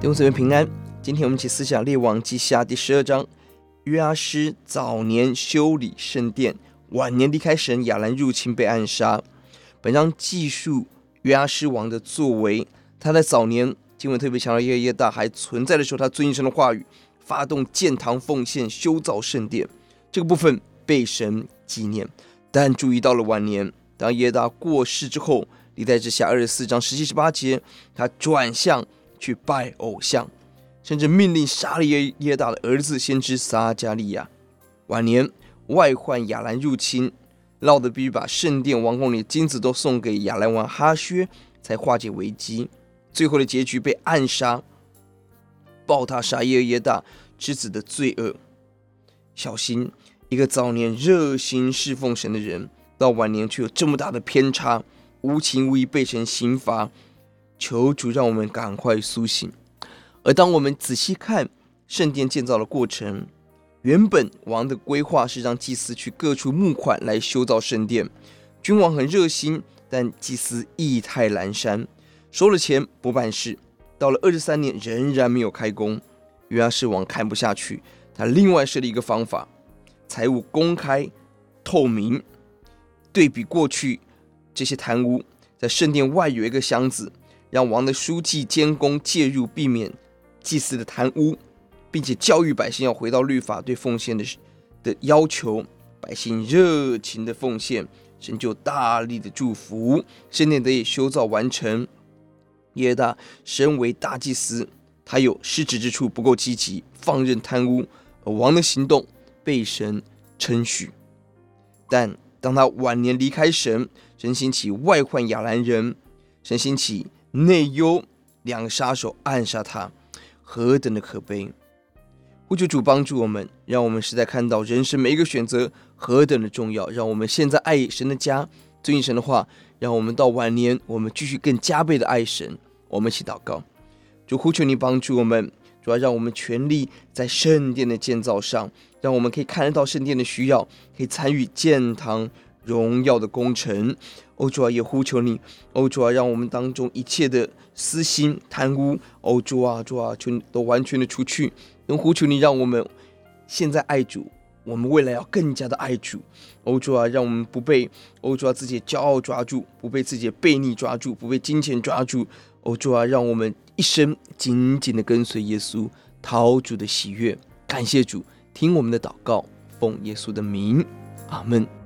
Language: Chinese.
弟兄姊妹平安，今天我们一起思想列王记下第十二章。约阿施早年修理圣殿，晚年离开神，亚兰入侵被暗杀。本章记述约阿施王的作为。他在早年经文特别强调，耶和华大还存在的时候，他遵行神的话语，发动建堂奉献，修造圣殿。这个部分被神纪念。但注意到了晚年，当耶和大过世之后，历代志下二十四章十七十八节，他转向。去拜偶像，甚至命令杀利耶耶大的儿子先知撒迦利亚。晚年外患亚兰入侵，闹得必须把圣殿王宫里的金子都送给亚兰王哈薛，才化解危机。最后的结局被暗杀，报他杀耶耶大之子的罪恶。小心一个早年热心侍奉神的人，到晚年却有这么大的偏差，无情无义被神刑罚。求主让我们赶快苏醒。而当我们仔细看圣殿建造的过程，原本王的规划是让祭司去各处募款来修造圣殿。君王很热心，但祭司意态阑珊，收了钱不办事。到了二十三年仍然没有开工，约阿施王看不下去，他另外设立一个方法：财务公开透明。对比过去这些贪污，在圣殿外有一个箱子。让王的书记监工介入，避免祭司的贪污，并且教育百姓要回到律法对奉献的的要求。百姓热情的奉献，神就大力的祝福，圣殿得以修造完成。耶和华身为大祭司，他有失职之处，不够积极，放任贪污，而王的行动被神称许。但当他晚年离开神，神兴起外患亚兰人，神兴起。内忧，两个杀手暗杀他，何等的可悲！呼求主帮助我们，让我们实在看到人生每一个选择何等的重要。让我们现在爱神的家，遵行神的话，让我们到晚年，我们继续更加倍的爱神。我们一起祷告，主呼求你帮助我们，主要让我们全力在圣殿的建造上，让我们可以看得到圣殿的需要，可以参与建堂。荣耀的工程，欧主啊，也呼求你，欧主啊，让我们当中一切的私心贪污，欧主啊，主啊，求都完全的除去。能呼求你，让我们现在爱主，我们未来要更加的爱主。欧主啊，让我们不被欧主啊自己骄傲抓住，不被自己的悖逆抓住，不被金钱抓住。欧主啊，让我们一生紧紧的跟随耶稣，讨主的喜悦。感谢主，听我们的祷告，奉耶稣的名，阿门。